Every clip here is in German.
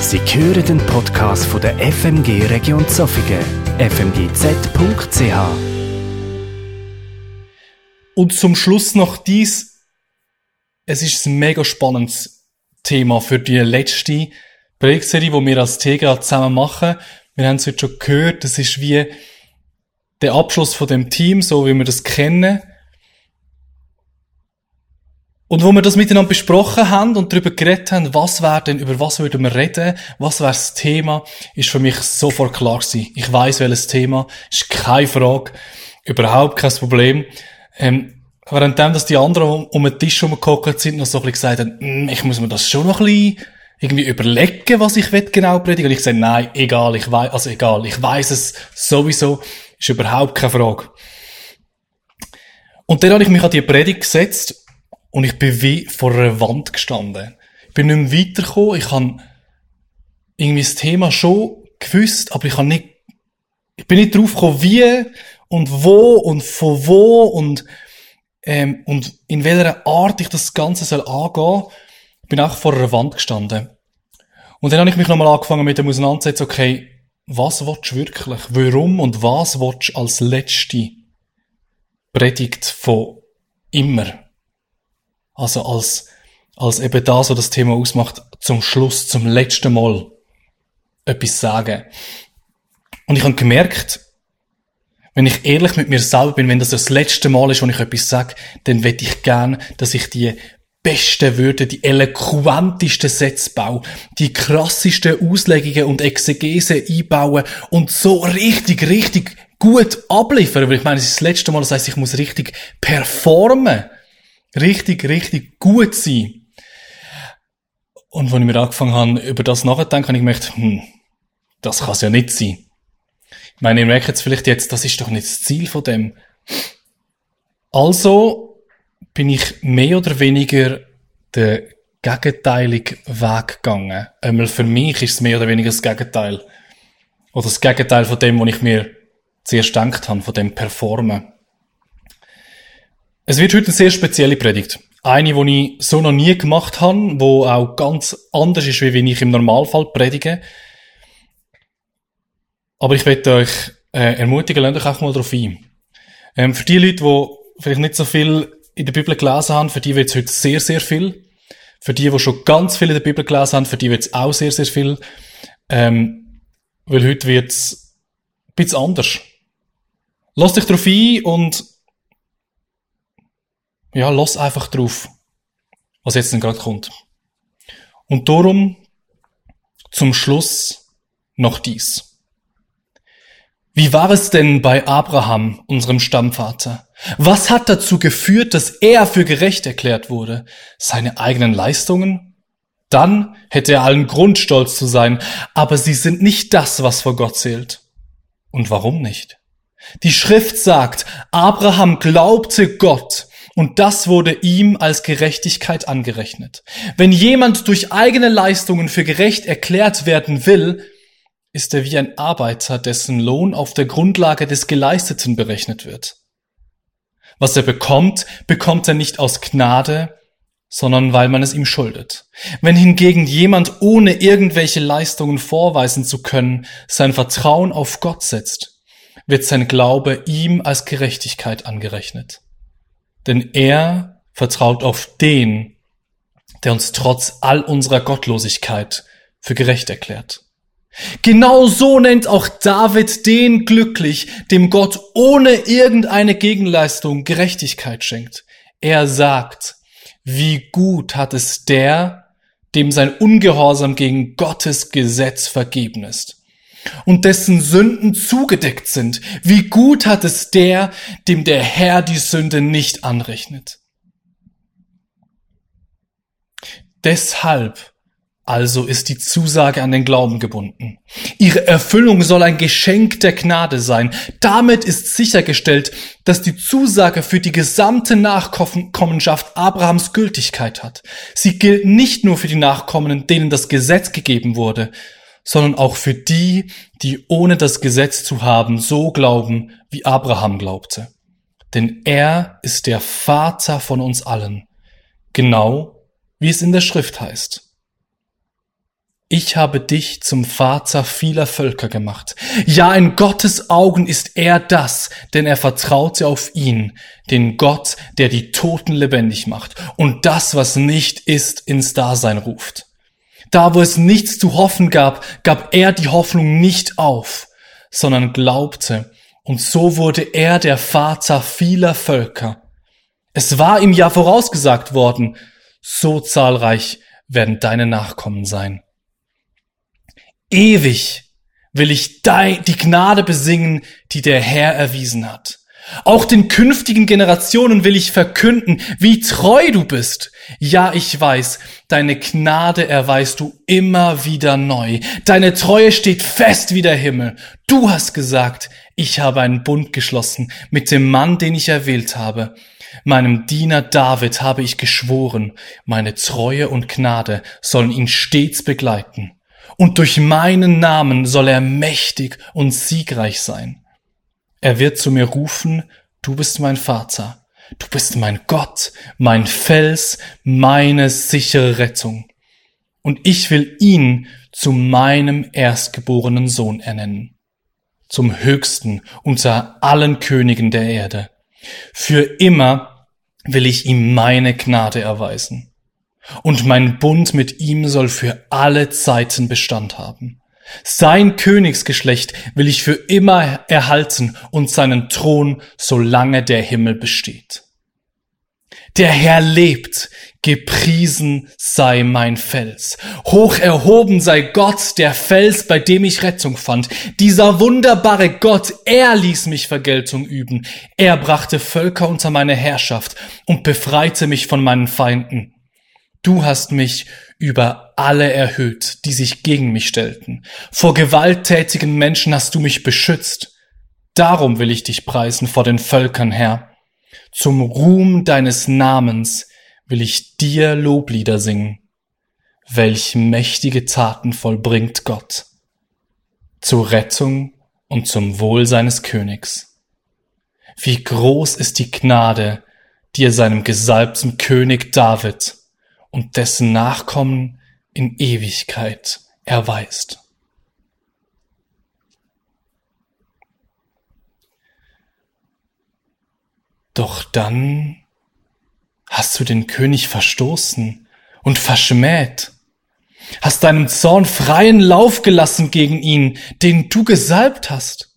Sie hören den Podcast von der FMG Region Zofingen, fmgz.ch. Und zum Schluss noch dies. Es ist ein mega spannendes Thema für die letzte Projektserie, die wir als TGA zusammen machen. Wir haben es heute schon gehört, das ist wie der Abschluss von dem Team, so wie wir das kennen. Und wo wir das miteinander besprochen haben und darüber geredet haben, was wäre denn, über was würden wir reden, was wäre das Thema, ist für mich sofort klar gewesen. Ich weiß welches Thema, ist keine Frage, überhaupt kein Problem. Ähm, währenddem, dass die anderen um, um den Tisch herumgehockt sind, noch so ein bisschen gesagt haben, «Mm, ich muss mir das schon noch ein bisschen irgendwie überlegen, was ich genau predigen. Und ich sage, nein, egal, ich weiß, also egal, ich weiß es sowieso, ist überhaupt keine Frage. Und dann habe ich mich an die Predigt gesetzt und ich bin wie vor einer Wand gestanden. Ich bin nicht mehr weitergekommen. Ich habe irgendwie das Thema schon gewusst, aber ich habe nicht, ich bin nicht drauf gekommen, wie und wo und von wo und, ähm, und in welcher Art ich das Ganze soll angehen. Ich bin auch vor einer Wand gestanden. Und dann habe ich mich nochmal angefangen mit dem Auseinandersetzen, okay, was willst du wirklich? Warum und was willst du als letzte Predigt von immer? Also als, als eben das, was das Thema ausmacht, zum Schluss, zum letzten Mal etwas sagen. Und ich habe gemerkt, wenn ich ehrlich mit mir selber bin, wenn das das letzte Mal ist, wo ich etwas sage, dann wette ich gern, dass ich die besten Wörter, die eloquentesten Sätze baue, die krassesten Auslegungen und Exegese einbauen und so richtig, richtig gut abliefern. Weil ich meine, es ist das letzte Mal, das heißt, ich muss richtig performen richtig, richtig gut sein. Und wenn ich mir angefangen habe, über das nachzudenken, habe ich gemerkt, hm, das kann es ja nicht sein. Ich meine, ihr merkt jetzt vielleicht jetzt, das ist doch nicht das Ziel von dem. Also bin ich mehr oder weniger den gegenteiligen Weg gegangen. Einmal für mich ist es mehr oder weniger das Gegenteil. Oder das Gegenteil von dem, was ich mir zuerst gedacht habe, von dem Performen. Es wird heute eine sehr spezielle Predigt. Eine, die ich so noch nie gemacht habe, wo auch ganz anders ist, wie wenn ich im Normalfall predige. Aber ich möchte euch äh, ermutigen, lernt euch auch mal darauf ein. Ähm, für die Leute, die vielleicht nicht so viel in der Bibel gelesen haben, für die wird es heute sehr, sehr viel. Für die, die schon ganz viel in der Bibel gelesen haben, für die wird es auch sehr, sehr viel. Ähm, weil heute wird es ein bisschen anders. Lass dich darauf ein und ja, lass einfach drauf, was jetzt denn gerade kommt. Und darum zum Schluss noch dies. Wie war es denn bei Abraham, unserem Stammvater? Was hat dazu geführt, dass er für gerecht erklärt wurde? Seine eigenen Leistungen? Dann hätte er allen Grund, stolz zu sein, aber sie sind nicht das, was vor Gott zählt. Und warum nicht? Die Schrift sagt, Abraham glaubte Gott und das wurde ihm als Gerechtigkeit angerechnet. Wenn jemand durch eigene Leistungen für gerecht erklärt werden will, ist er wie ein Arbeiter, dessen Lohn auf der Grundlage des Geleisteten berechnet wird. Was er bekommt, bekommt er nicht aus Gnade, sondern weil man es ihm schuldet. Wenn hingegen jemand ohne irgendwelche Leistungen vorweisen zu können sein Vertrauen auf Gott setzt, wird sein Glaube ihm als Gerechtigkeit angerechnet denn er vertraut auf den, der uns trotz all unserer Gottlosigkeit für gerecht erklärt. Genau so nennt auch David den glücklich, dem Gott ohne irgendeine Gegenleistung Gerechtigkeit schenkt. Er sagt, wie gut hat es der, dem sein Ungehorsam gegen Gottes Gesetz vergeben ist und dessen Sünden zugedeckt sind. Wie gut hat es der, dem der Herr die Sünde nicht anrechnet. Deshalb also ist die Zusage an den Glauben gebunden. Ihre Erfüllung soll ein Geschenk der Gnade sein. Damit ist sichergestellt, dass die Zusage für die gesamte Nachkommenschaft Abrahams Gültigkeit hat. Sie gilt nicht nur für die Nachkommenen, denen das Gesetz gegeben wurde, sondern auch für die, die ohne das Gesetz zu haben so glauben, wie Abraham glaubte. Denn er ist der Vater von uns allen, genau wie es in der Schrift heißt. ich habe dich zum Vater vieler Völker gemacht. Ja, in Gottes Augen ist er das, denn er vertraute auf ihn, den Gott, der die Toten lebendig macht und das, was nicht ist, ins Dasein ruft. Da, wo es nichts zu hoffen gab, gab er die Hoffnung nicht auf, sondern glaubte, und so wurde er der Vater vieler Völker. Es war ihm ja vorausgesagt worden, so zahlreich werden deine Nachkommen sein. Ewig will ich die Gnade besingen, die der Herr erwiesen hat. Auch den künftigen Generationen will ich verkünden, wie treu du bist. Ja, ich weiß, deine Gnade erweist du immer wieder neu. Deine Treue steht fest wie der Himmel. Du hast gesagt, ich habe einen Bund geschlossen mit dem Mann, den ich erwählt habe. Meinem Diener David habe ich geschworen, meine Treue und Gnade sollen ihn stets begleiten und durch meinen Namen soll er mächtig und siegreich sein. Er wird zu mir rufen, du bist mein Vater, du bist mein Gott, mein Fels, meine sichere Rettung. Und ich will ihn zu meinem erstgeborenen Sohn ernennen, zum höchsten unter allen Königen der Erde. Für immer will ich ihm meine Gnade erweisen und mein Bund mit ihm soll für alle Zeiten Bestand haben. Sein Königsgeschlecht will ich für immer erhalten und seinen Thron, solange der Himmel besteht. Der Herr lebt, gepriesen sei mein Fels. Hoch erhoben sei Gott, der Fels, bei dem ich Rettung fand. Dieser wunderbare Gott, er ließ mich Vergeltung üben. Er brachte Völker unter meine Herrschaft und befreite mich von meinen Feinden. Du hast mich über alle erhöht, die sich gegen mich stellten. Vor gewalttätigen Menschen hast du mich beschützt. Darum will ich dich preisen vor den Völkern, Herr. Zum Ruhm deines Namens will ich dir Loblieder singen. Welch mächtige Taten vollbringt Gott. Zur Rettung und zum Wohl seines Königs. Wie groß ist die Gnade, die er seinem gesalbten König David und dessen Nachkommen in Ewigkeit erweist. Doch dann hast du den König verstoßen und verschmäht, hast deinem Zorn freien Lauf gelassen gegen ihn, den du gesalbt hast.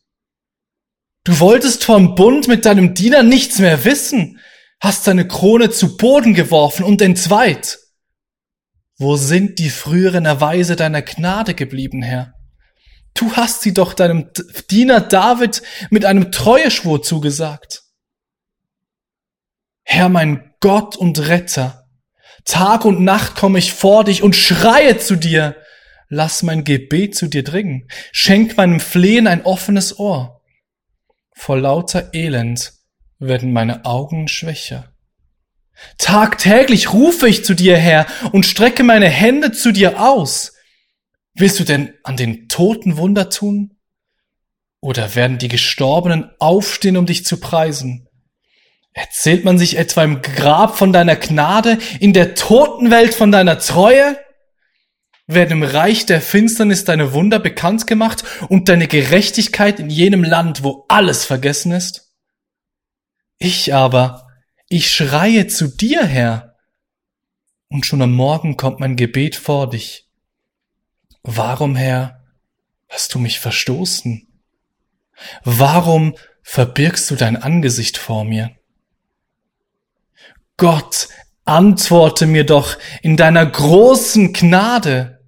Du wolltest vom Bund mit deinem Diener nichts mehr wissen, hast deine Krone zu Boden geworfen und entzweit. Wo sind die früheren Erweise deiner Gnade geblieben, Herr? Du hast sie doch deinem Diener David mit einem Treueschwur zugesagt. Herr, mein Gott und Retter, Tag und Nacht komme ich vor dich und schreie zu dir. Lass mein Gebet zu dir dringen. Schenk meinem Flehen ein offenes Ohr. Vor lauter Elend werden meine Augen schwächer. Tagtäglich rufe ich zu dir, Herr, und strecke meine Hände zu dir aus. Willst du denn an den Toten Wunder tun? Oder werden die Gestorbenen aufstehen, um dich zu preisen? Erzählt man sich etwa im Grab von deiner Gnade, in der Totenwelt von deiner Treue? Werden im Reich der Finsternis deine Wunder bekannt gemacht und deine Gerechtigkeit in jenem Land, wo alles vergessen ist? Ich aber ich schreie zu dir, Herr. Und schon am Morgen kommt mein Gebet vor dich. Warum, Herr, hast du mich verstoßen? Warum verbirgst du dein Angesicht vor mir? Gott, antworte mir doch in deiner großen Gnade.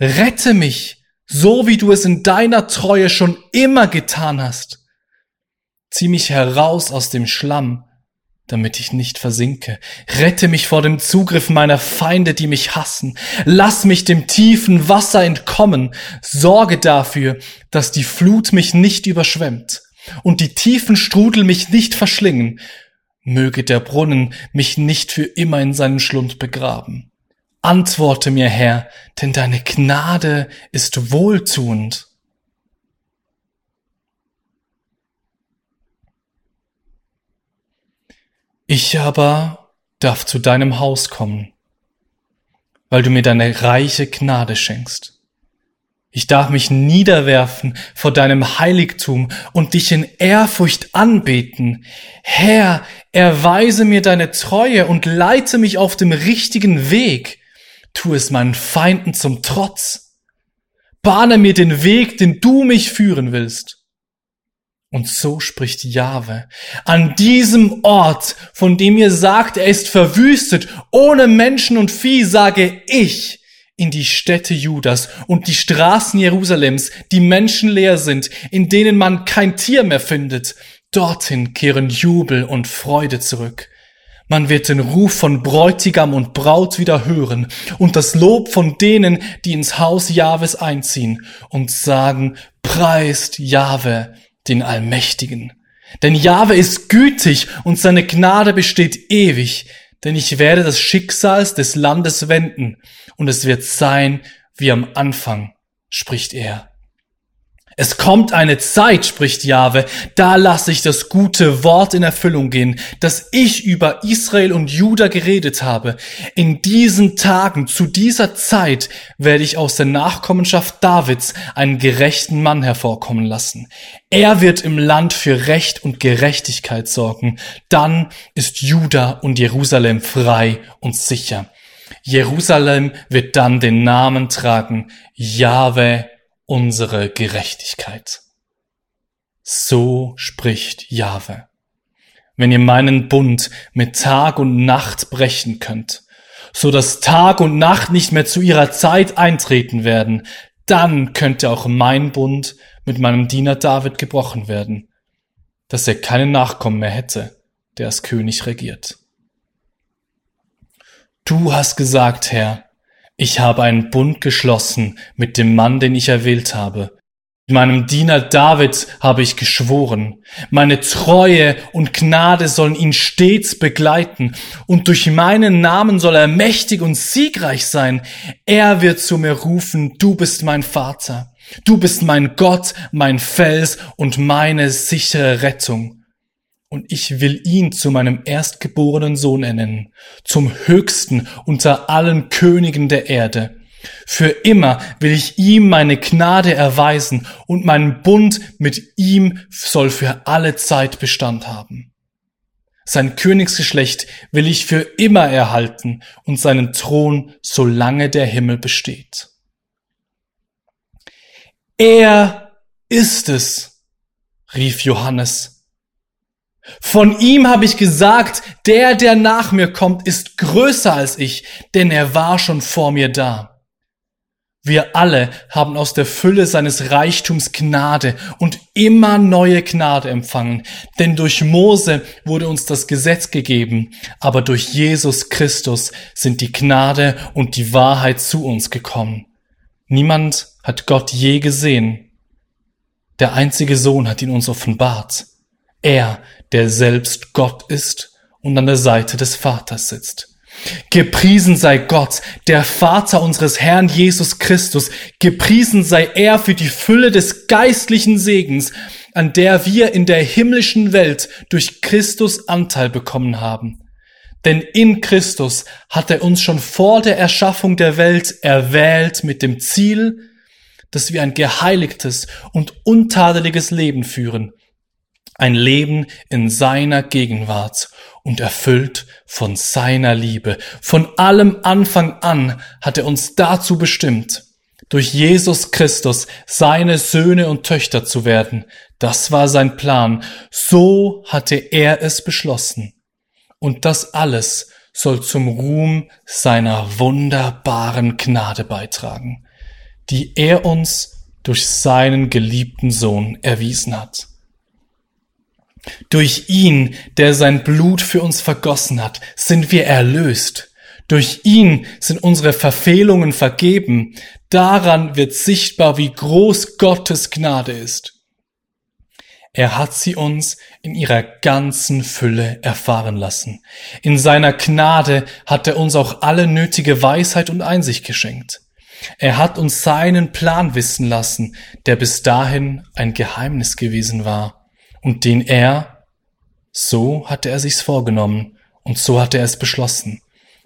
Rette mich, so wie du es in deiner Treue schon immer getan hast. Zieh mich heraus aus dem Schlamm damit ich nicht versinke. Rette mich vor dem Zugriff meiner Feinde, die mich hassen. Lass mich dem tiefen Wasser entkommen. Sorge dafür, dass die Flut mich nicht überschwemmt und die tiefen Strudel mich nicht verschlingen. Möge der Brunnen mich nicht für immer in seinen Schlund begraben. Antworte mir, Herr, denn deine Gnade ist wohltuend. Ich aber darf zu deinem Haus kommen. weil du mir deine reiche Gnade schenkst. Ich darf mich niederwerfen vor deinem Heiligtum und dich in Ehrfurcht anbeten. Herr, erweise mir deine Treue und leite mich auf dem richtigen Weg. Tu es meinen Feinden zum Trotz. Bahne mir den Weg, den du mich führen willst. Und so spricht Jahwe. An diesem Ort, von dem ihr sagt, er ist verwüstet, ohne Menschen und Vieh, sage ich, in die Städte Judas und die Straßen Jerusalems, die menschenleer sind, in denen man kein Tier mehr findet, dorthin kehren Jubel und Freude zurück. Man wird den Ruf von Bräutigam und Braut wieder hören und das Lob von denen, die ins Haus Jahwes einziehen und sagen, preist Jahwe, den Allmächtigen. Denn Jahwe ist gütig und seine Gnade besteht ewig, denn ich werde das Schicksals des Landes wenden und es wird sein wie am Anfang, spricht er. Es kommt eine Zeit, spricht Jahwe, da lasse ich das gute Wort in Erfüllung gehen, das ich über Israel und Juda geredet habe. In diesen Tagen, zu dieser Zeit, werde ich aus der Nachkommenschaft Davids einen gerechten Mann hervorkommen lassen. Er wird im Land für Recht und Gerechtigkeit sorgen. Dann ist Juda und Jerusalem frei und sicher. Jerusalem wird dann den Namen tragen, Jahwe unsere Gerechtigkeit. So spricht Jahwe. Wenn ihr meinen Bund mit Tag und Nacht brechen könnt, so dass Tag und Nacht nicht mehr zu ihrer Zeit eintreten werden, dann könnte auch mein Bund mit meinem Diener David gebrochen werden, dass er keinen Nachkommen mehr hätte, der als König regiert. Du hast gesagt, Herr, ich habe einen Bund geschlossen mit dem Mann, den ich erwählt habe. Meinem Diener David habe ich geschworen, meine Treue und Gnade sollen ihn stets begleiten, und durch meinen Namen soll er mächtig und siegreich sein. Er wird zu mir rufen, du bist mein Vater, du bist mein Gott, mein Fels und meine sichere Rettung und ich will ihn zu meinem erstgeborenen Sohn ernennen, zum höchsten unter allen Königen der Erde. Für immer will ich ihm meine Gnade erweisen und mein Bund mit ihm soll für alle Zeit Bestand haben. Sein Königsgeschlecht will ich für immer erhalten und seinen Thron, solange der Himmel besteht. Er ist es, rief Johannes von ihm habe ich gesagt, der, der nach mir kommt, ist größer als ich, denn er war schon vor mir da. Wir alle haben aus der Fülle seines Reichtums Gnade und immer neue Gnade empfangen, denn durch Mose wurde uns das Gesetz gegeben, aber durch Jesus Christus sind die Gnade und die Wahrheit zu uns gekommen. Niemand hat Gott je gesehen. Der einzige Sohn hat ihn uns offenbart. Er, der selbst Gott ist und an der Seite des Vaters sitzt. Gepriesen sei Gott, der Vater unseres Herrn Jesus Christus. Gepriesen sei er für die Fülle des geistlichen Segens, an der wir in der himmlischen Welt durch Christus Anteil bekommen haben. Denn in Christus hat er uns schon vor der Erschaffung der Welt erwählt mit dem Ziel, dass wir ein geheiligtes und untadeliges Leben führen ein Leben in seiner Gegenwart und erfüllt von seiner Liebe. Von allem Anfang an hat er uns dazu bestimmt, durch Jesus Christus seine Söhne und Töchter zu werden. Das war sein Plan. So hatte er es beschlossen. Und das alles soll zum Ruhm seiner wunderbaren Gnade beitragen, die er uns durch seinen geliebten Sohn erwiesen hat. Durch ihn, der sein Blut für uns vergossen hat, sind wir erlöst. Durch ihn sind unsere Verfehlungen vergeben. Daran wird sichtbar, wie groß Gottes Gnade ist. Er hat sie uns in ihrer ganzen Fülle erfahren lassen. In seiner Gnade hat er uns auch alle nötige Weisheit und Einsicht geschenkt. Er hat uns seinen Plan wissen lassen, der bis dahin ein Geheimnis gewesen war und den er, so hatte er sich's vorgenommen und so hatte er es beschlossen,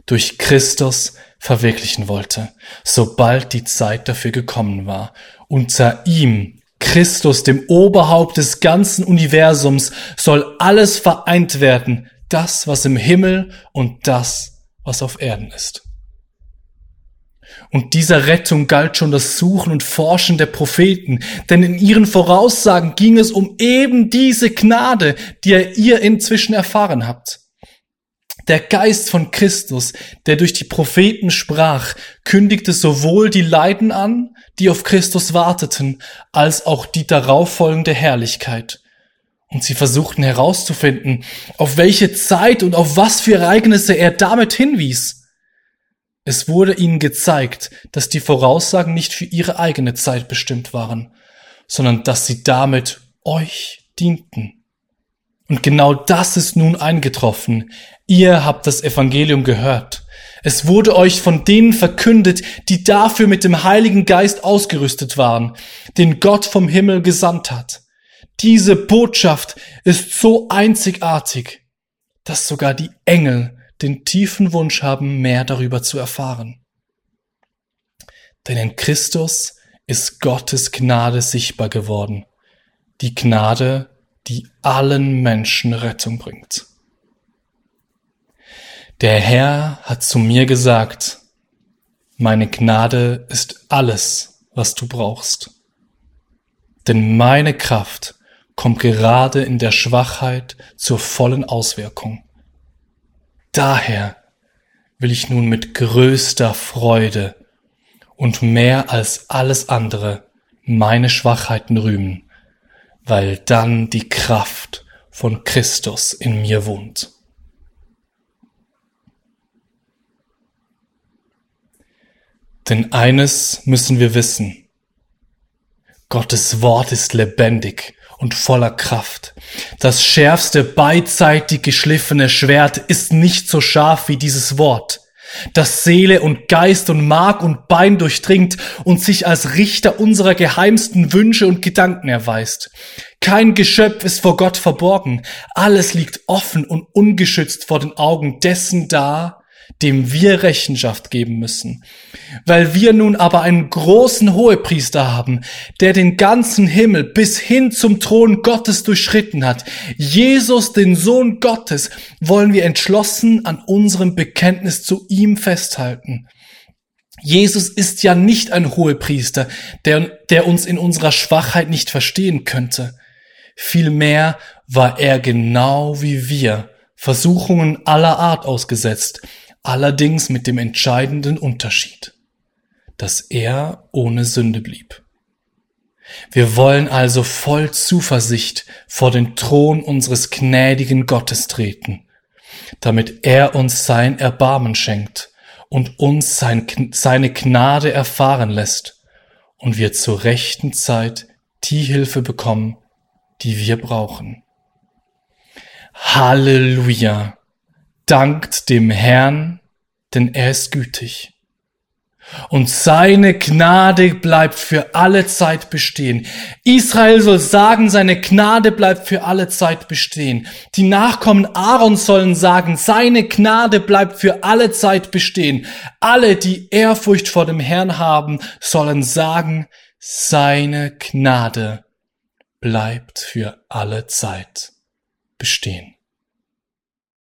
durch Christus verwirklichen wollte, sobald die Zeit dafür gekommen war. Unter ihm, Christus, dem Oberhaupt des ganzen Universums, soll alles vereint werden, das, was im Himmel und das, was auf Erden ist. Und dieser Rettung galt schon das Suchen und Forschen der Propheten, denn in ihren Voraussagen ging es um eben diese Gnade, die ihr inzwischen erfahren habt. Der Geist von Christus, der durch die Propheten sprach, kündigte sowohl die Leiden an, die auf Christus warteten, als auch die darauffolgende Herrlichkeit. Und sie versuchten herauszufinden, auf welche Zeit und auf was für Ereignisse er damit hinwies. Es wurde ihnen gezeigt, dass die Voraussagen nicht für ihre eigene Zeit bestimmt waren, sondern dass sie damit euch dienten. Und genau das ist nun eingetroffen. Ihr habt das Evangelium gehört. Es wurde euch von denen verkündet, die dafür mit dem Heiligen Geist ausgerüstet waren, den Gott vom Himmel gesandt hat. Diese Botschaft ist so einzigartig, dass sogar die Engel den tiefen Wunsch haben, mehr darüber zu erfahren. Denn in Christus ist Gottes Gnade sichtbar geworden. Die Gnade, die allen Menschen Rettung bringt. Der Herr hat zu mir gesagt, meine Gnade ist alles, was du brauchst. Denn meine Kraft kommt gerade in der Schwachheit zur vollen Auswirkung. Daher will ich nun mit größter Freude und mehr als alles andere meine Schwachheiten rühmen weil dann die Kraft von Christus in mir wohnt. Denn eines müssen wir wissen. Gottes Wort ist lebendig und voller Kraft. Das schärfste beidseitig geschliffene Schwert ist nicht so scharf wie dieses Wort das Seele und Geist und Mark und Bein durchdringt und sich als Richter unserer geheimsten Wünsche und Gedanken erweist. Kein Geschöpf ist vor Gott verborgen, alles liegt offen und ungeschützt vor den Augen dessen da, dem wir Rechenschaft geben müssen. Weil wir nun aber einen großen Hohepriester haben, der den ganzen Himmel bis hin zum Thron Gottes durchschritten hat, Jesus, den Sohn Gottes, wollen wir entschlossen an unserem Bekenntnis zu ihm festhalten. Jesus ist ja nicht ein Hohepriester, der, der uns in unserer Schwachheit nicht verstehen könnte. Vielmehr war er genau wie wir Versuchungen aller Art ausgesetzt, allerdings mit dem entscheidenden Unterschied, dass er ohne Sünde blieb. Wir wollen also voll Zuversicht vor den Thron unseres gnädigen Gottes treten, damit er uns sein Erbarmen schenkt und uns sein, seine Gnade erfahren lässt und wir zur rechten Zeit die Hilfe bekommen, die wir brauchen. Halleluja! Dankt dem Herrn, denn er ist gütig. Und seine Gnade bleibt für alle Zeit bestehen. Israel soll sagen, seine Gnade bleibt für alle Zeit bestehen. Die Nachkommen Aaron sollen sagen, seine Gnade bleibt für alle Zeit bestehen. Alle, die Ehrfurcht vor dem Herrn haben, sollen sagen, seine Gnade bleibt für alle Zeit bestehen.